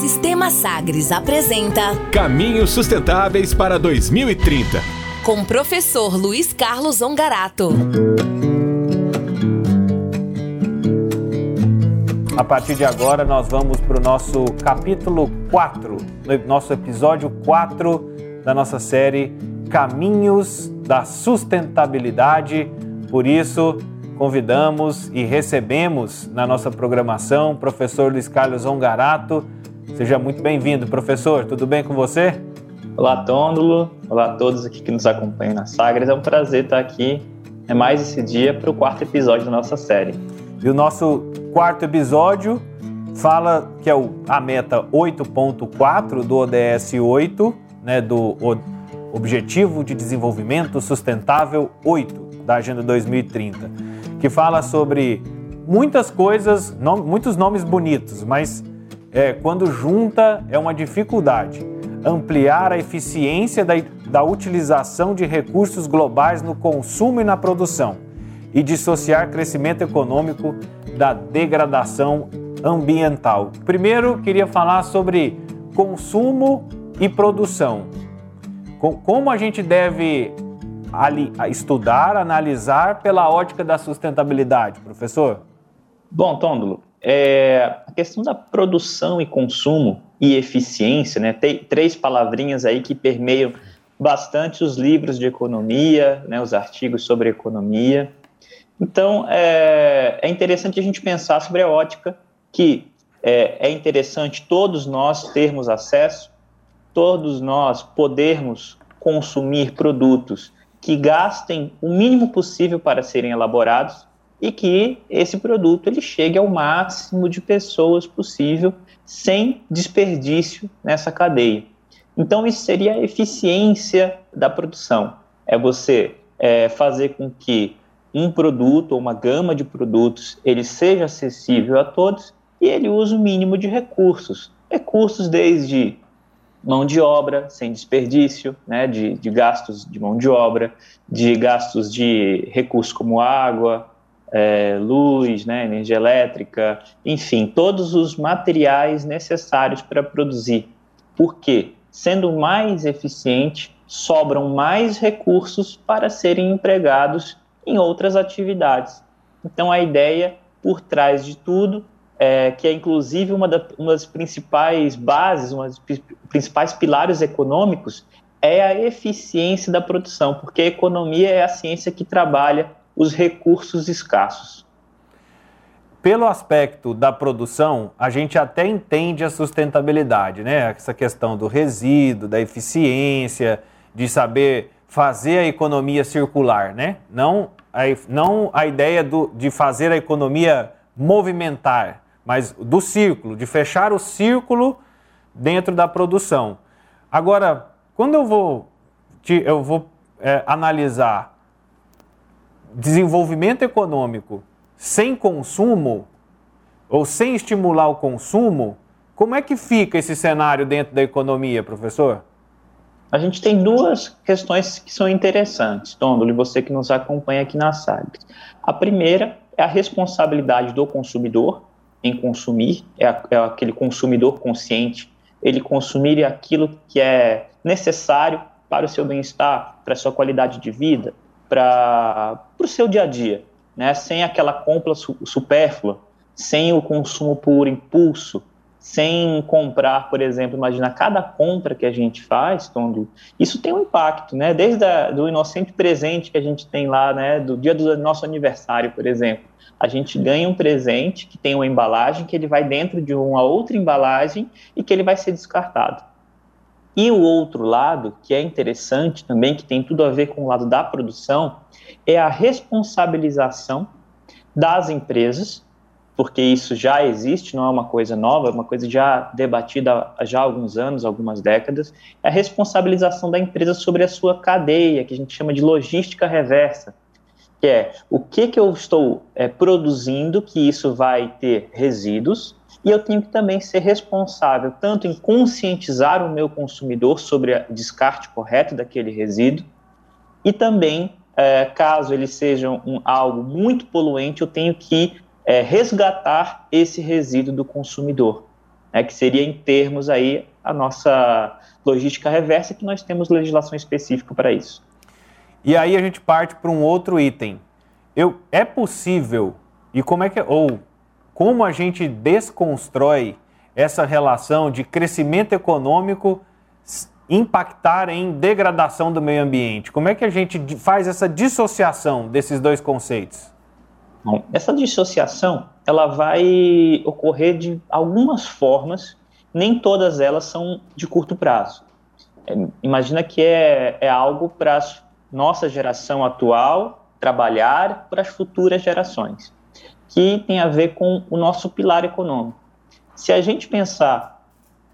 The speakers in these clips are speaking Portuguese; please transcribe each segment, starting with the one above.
Sistema Sagres apresenta Caminhos Sustentáveis para 2030. Com o professor Luiz Carlos Ongarato. A partir de agora, nós vamos para o nosso capítulo 4, nosso episódio 4 da nossa série Caminhos da Sustentabilidade. Por isso, convidamos e recebemos na nossa programação o professor Luiz Carlos Ongarato. Seja muito bem-vindo, professor. Tudo bem com você? Olá, Tôndulo. Olá a todos aqui que nos acompanham na Sagres. É um prazer estar aqui. É mais esse dia para o quarto episódio da nossa série. E o nosso quarto episódio fala que é o, a meta 8.4 do ODS 8, né, do Objetivo de Desenvolvimento Sustentável 8 da Agenda 2030 que fala sobre muitas coisas, muitos nomes bonitos, mas é, quando junta é uma dificuldade. Ampliar a eficiência da, da utilização de recursos globais no consumo e na produção e dissociar crescimento econômico da degradação ambiental. Primeiro, queria falar sobre consumo e produção. Como a gente deve estudar, analisar pela ótica da sustentabilidade, professor? Bom, Tôndolo, é, a questão da produção e consumo e eficiência, né, tem três palavrinhas aí que permeiam bastante os livros de economia, né, os artigos sobre economia. Então, é, é interessante a gente pensar sobre a ótica que é, é interessante todos nós termos acesso, todos nós podermos consumir produtos que gastem o mínimo possível para serem elaborados e que esse produto ele chegue ao máximo de pessoas possível sem desperdício nessa cadeia. Então isso seria a eficiência da produção. É você é, fazer com que um produto ou uma gama de produtos ele seja acessível a todos e ele use o mínimo de recursos. Recursos desde mão de obra sem desperdício, né, de, de gastos de mão de obra, de gastos de recursos como água, é, luz, né, energia elétrica, enfim, todos os materiais necessários para produzir. Porque, sendo mais eficiente, sobram mais recursos para serem empregados em outras atividades. Então, a ideia por trás de tudo é, que é inclusive uma, da, uma das principais bases, uma das principais pilares econômicos, é a eficiência da produção, porque a economia é a ciência que trabalha os recursos escassos. Pelo aspecto da produção, a gente até entende a sustentabilidade, né? Essa questão do resíduo, da eficiência, de saber fazer a economia circular, né? Não a, não a ideia do, de fazer a economia movimentar, mas do círculo, de fechar o círculo dentro da produção. Agora, quando eu vou, eu vou é, analisar desenvolvimento econômico sem consumo, ou sem estimular o consumo, como é que fica esse cenário dentro da economia, professor? A gente tem duas questões que são interessantes, Tondolo, você que nos acompanha aqui na SAGS. A primeira é a responsabilidade do consumidor, em consumir, é, é aquele consumidor consciente, ele consumir aquilo que é necessário para o seu bem-estar, para a sua qualidade de vida, para o seu dia a dia, né? sem aquela compra supérflua, sem o consumo por impulso, sem comprar, por exemplo, imagina cada compra que a gente faz, Tondo, isso tem um impacto, né? Desde a, do inocente presente que a gente tem lá, né? Do dia do nosso aniversário, por exemplo a gente ganha um presente que tem uma embalagem que ele vai dentro de uma outra embalagem e que ele vai ser descartado. E o outro lado, que é interessante também, que tem tudo a ver com o lado da produção, é a responsabilização das empresas, porque isso já existe, não é uma coisa nova, é uma coisa já debatida há já alguns anos, algumas décadas, é a responsabilização da empresa sobre a sua cadeia, que a gente chama de logística reversa que é o que, que eu estou é, produzindo, que isso vai ter resíduos, e eu tenho que também ser responsável tanto em conscientizar o meu consumidor sobre o descarte correto daquele resíduo, e também, é, caso ele seja um, algo muito poluente, eu tenho que é, resgatar esse resíduo do consumidor. né, que seria em termos aí a nossa logística reversa, que nós temos legislação específica para isso. E aí a gente parte para um outro item. Eu, é possível, e como é que ou como a gente desconstrói essa relação de crescimento econômico impactar em degradação do meio ambiente? Como é que a gente faz essa dissociação desses dois conceitos? Bom, essa dissociação ela vai ocorrer de algumas formas, nem todas elas são de curto prazo. É, imagina que é, é algo para nossa geração atual trabalhar para as futuras gerações, que tem a ver com o nosso pilar econômico. Se a gente pensar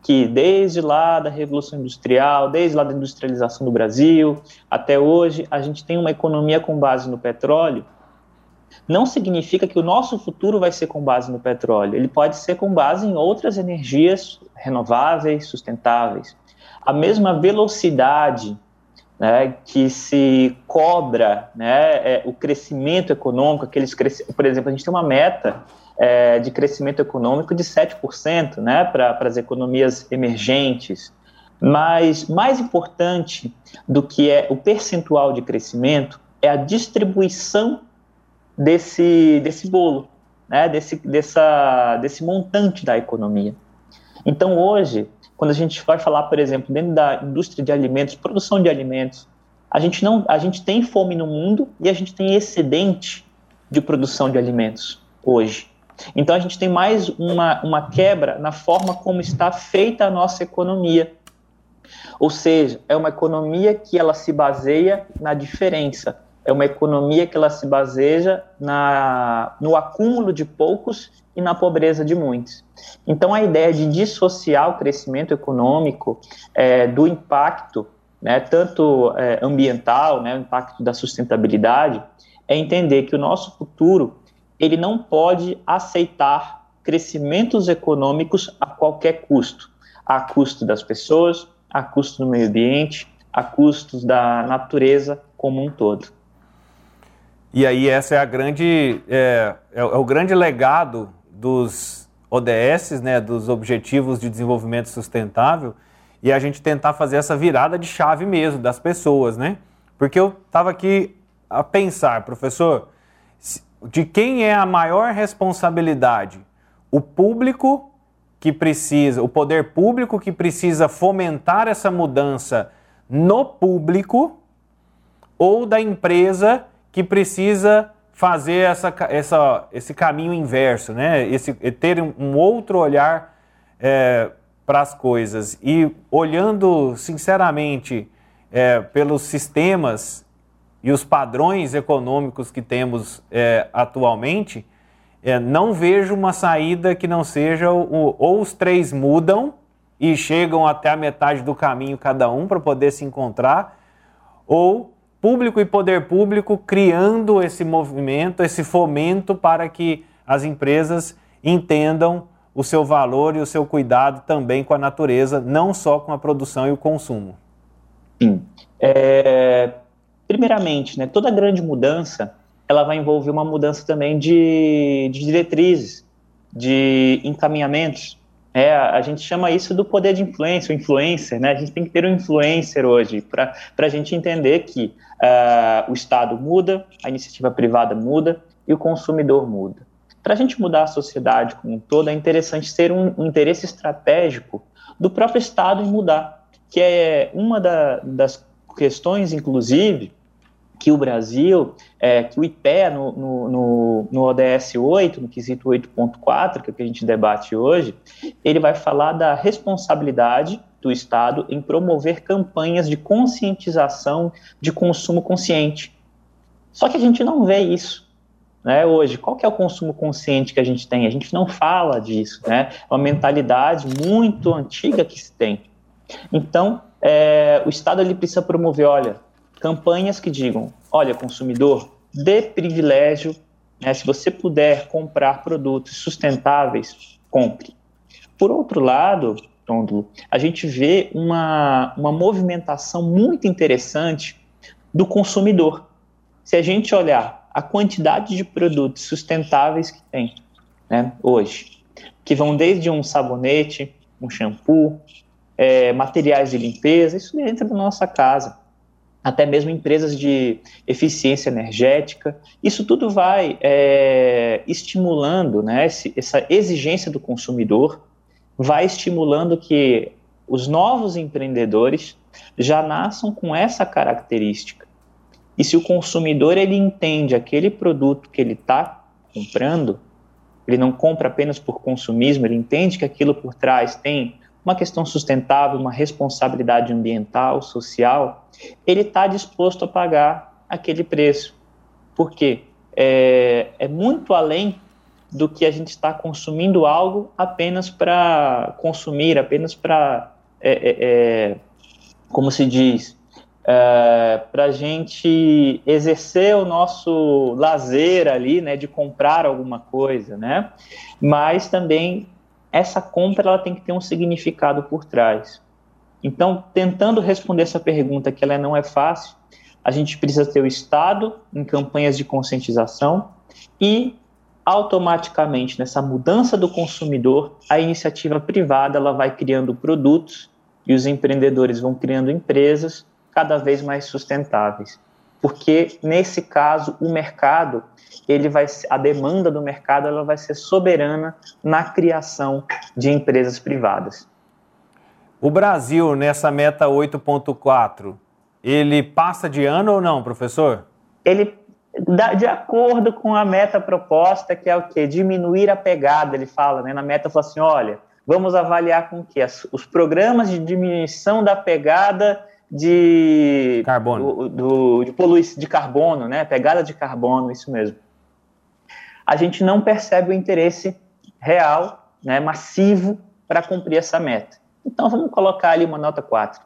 que desde lá da Revolução Industrial, desde lá da industrialização do Brasil até hoje, a gente tem uma economia com base no petróleo, não significa que o nosso futuro vai ser com base no petróleo. Ele pode ser com base em outras energias renováveis, sustentáveis. A mesma velocidade né, que se cobra né, é, o crescimento econômico, aqueles cresc... por exemplo, a gente tem uma meta é, de crescimento econômico de 7% né, para as economias emergentes. Mas mais importante do que é o percentual de crescimento é a distribuição desse, desse bolo, né, desse, dessa, desse montante da economia. Então, hoje, quando a gente vai falar, por exemplo, dentro da indústria de alimentos, produção de alimentos, a gente, não, a gente tem fome no mundo e a gente tem excedente de produção de alimentos hoje. Então, a gente tem mais uma, uma quebra na forma como está feita a nossa economia. Ou seja, é uma economia que ela se baseia na diferença é uma economia que ela se baseia na, no acúmulo de poucos e na pobreza de muitos. Então, a ideia de dissociar o crescimento econômico é, do impacto, né, tanto é, ambiental, né, o impacto da sustentabilidade, é entender que o nosso futuro ele não pode aceitar crescimentos econômicos a qualquer custo, a custo das pessoas, a custo do meio ambiente, a custos da natureza como um todo. E aí essa é a grande é, é, é, o grande legado dos ODS, né, dos Objetivos de Desenvolvimento Sustentável, e a gente tentar fazer essa virada de chave mesmo das pessoas, né? Porque eu estava aqui a pensar, professor, de quem é a maior responsabilidade? O público que precisa, o poder público que precisa fomentar essa mudança no público ou da empresa que precisa fazer essa, essa, esse caminho inverso, né? Esse, ter um outro olhar é, para as coisas. E olhando sinceramente é, pelos sistemas e os padrões econômicos que temos é, atualmente, é, não vejo uma saída que não seja o, ou os três mudam e chegam até a metade do caminho cada um para poder se encontrar, ou público e poder público criando esse movimento, esse fomento para que as empresas entendam o seu valor e o seu cuidado também com a natureza, não só com a produção e o consumo. Sim. É, primeiramente, né, toda grande mudança ela vai envolver uma mudança também de, de diretrizes, de encaminhamentos. É, a gente chama isso do poder de influência, o influencer, né? A gente tem que ter um influencer hoje para a gente entender que uh, o Estado muda, a iniciativa privada muda e o consumidor muda. Para a gente mudar a sociedade como um todo, é interessante ter um, um interesse estratégico do próprio Estado em mudar, que é uma da, das questões, inclusive, que o Brasil, é, que o IPEA no, no, no, no ODS 8, no quesito 8.4, que é o que a gente debate hoje, ele vai falar da responsabilidade do Estado em promover campanhas de conscientização de consumo consciente. Só que a gente não vê isso. Né, hoje, qual que é o consumo consciente que a gente tem? A gente não fala disso, né? É uma mentalidade muito antiga que se tem. Então, é, o Estado ele precisa promover, olha, campanhas que digam: olha, consumidor, dê privilégio, né, se você puder comprar produtos sustentáveis, compre. Por outro lado, Tôndulo, a gente vê uma, uma movimentação muito interessante do consumidor. Se a gente olhar a quantidade de produtos sustentáveis que tem né, hoje, que vão desde um sabonete, um shampoo, é, materiais de limpeza, isso dentro da nossa casa, até mesmo empresas de eficiência energética. Isso tudo vai é, estimulando né, esse, essa exigência do consumidor, vai estimulando que os novos empreendedores já nasçam com essa característica. E se o consumidor ele entende aquele produto que ele está comprando, ele não compra apenas por consumismo, ele entende que aquilo por trás tem uma questão sustentável, uma responsabilidade ambiental, social, ele está disposto a pagar aquele preço. Por quê? É, é muito além do que a gente está consumindo algo apenas para consumir, apenas para, é, é, é, como se diz, é, para a gente exercer o nosso lazer ali, né, de comprar alguma coisa, né? Mas também essa compra ela tem que ter um significado por trás. Então, tentando responder essa pergunta, que ela não é fácil, a gente precisa ter o Estado em campanhas de conscientização e automaticamente nessa mudança do consumidor, a iniciativa privada ela vai criando produtos e os empreendedores vão criando empresas cada vez mais sustentáveis. Porque nesse caso o mercado, ele vai a demanda do mercado ela vai ser soberana na criação de empresas privadas. O Brasil nessa meta 8.4, ele passa de ano ou não, professor? Ele de acordo com a meta proposta, que é o que diminuir a pegada, ele fala, né? Na meta fala assim, olha, vamos avaliar com o que os programas de diminuição da pegada de carbono, do, do, de poluição de carbono, né? Pegada de carbono, isso mesmo. A gente não percebe o interesse real, né, massivo para cumprir essa meta. Então vamos colocar ali uma nota 4.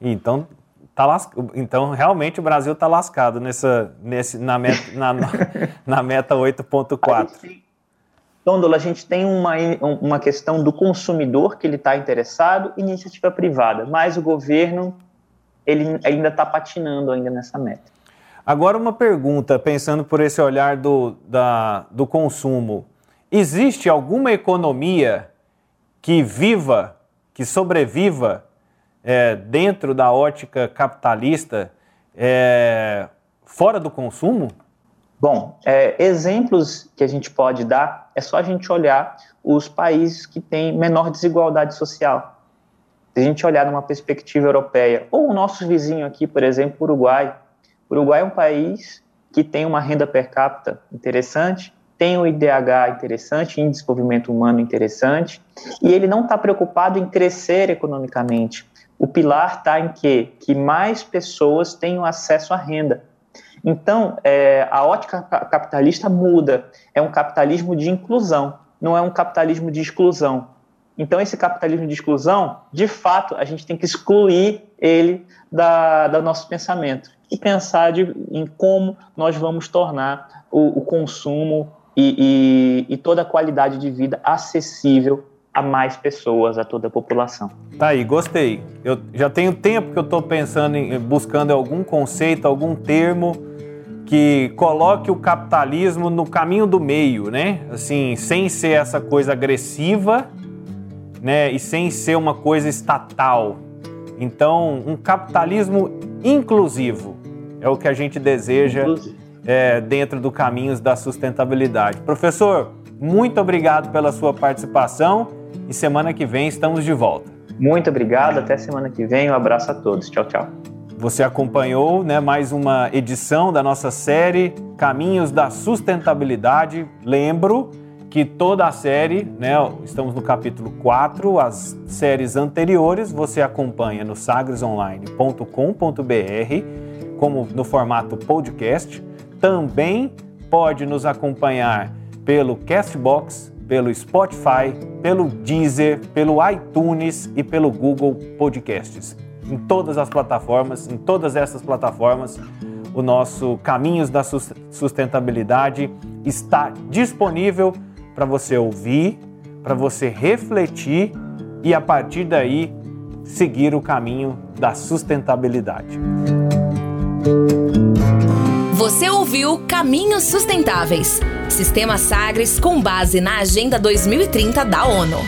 Então tá las... então realmente o Brasil está lascado nessa nesse na meta na, na meta 8.4. Tôndola, a gente tem uma, uma questão do consumidor que ele está interessado, iniciativa privada, mas o governo ele ainda está patinando ainda nessa meta. Agora uma pergunta, pensando por esse olhar do, da, do consumo. Existe alguma economia que viva, que sobreviva é, dentro da ótica capitalista é, fora do consumo? Bom, é, exemplos que a gente pode dar é só a gente olhar os países que têm menor desigualdade social. Se a gente olhar numa perspectiva europeia, ou o nosso vizinho aqui, por exemplo, Uruguai. Uruguai é um país que tem uma renda per capita interessante, tem um IDH interessante, Índice de Desenvolvimento Humano interessante, e ele não está preocupado em crescer economicamente. O pilar está em quê? Que mais pessoas tenham acesso à renda. Então, é, a ótica capitalista muda. É um capitalismo de inclusão, não é um capitalismo de exclusão. Então, esse capitalismo de exclusão, de fato, a gente tem que excluir ele da, do nosso pensamento e pensar de, em como nós vamos tornar o, o consumo e, e, e, toda a qualidade de vida acessível a mais pessoas, a toda a população. Tá aí, gostei. Eu já tenho tempo que eu estou pensando em buscando algum conceito, algum termo que coloque o capitalismo no caminho do meio, né? Assim, sem ser essa coisa agressiva né, e sem ser uma coisa estatal. Então, um capitalismo inclusivo é o que a gente deseja é, dentro do caminhos da sustentabilidade. Professor, muito obrigado pela sua participação e semana que vem estamos de volta. Muito obrigado, até semana que vem. Um abraço a todos. Tchau, tchau. Você acompanhou né, mais uma edição da nossa série Caminhos da Sustentabilidade. Lembro que toda a série, né, estamos no capítulo 4, as séries anteriores você acompanha no sagresonline.com.br, como no formato podcast. Também pode nos acompanhar pelo Castbox, pelo Spotify, pelo Deezer, pelo iTunes e pelo Google Podcasts. Em todas as plataformas, em todas essas plataformas, o nosso Caminhos da Sustentabilidade está disponível para você ouvir, para você refletir e a partir daí seguir o caminho da sustentabilidade. Você ouviu Caminhos Sustentáveis Sistema Sagres com base na Agenda 2030 da ONU.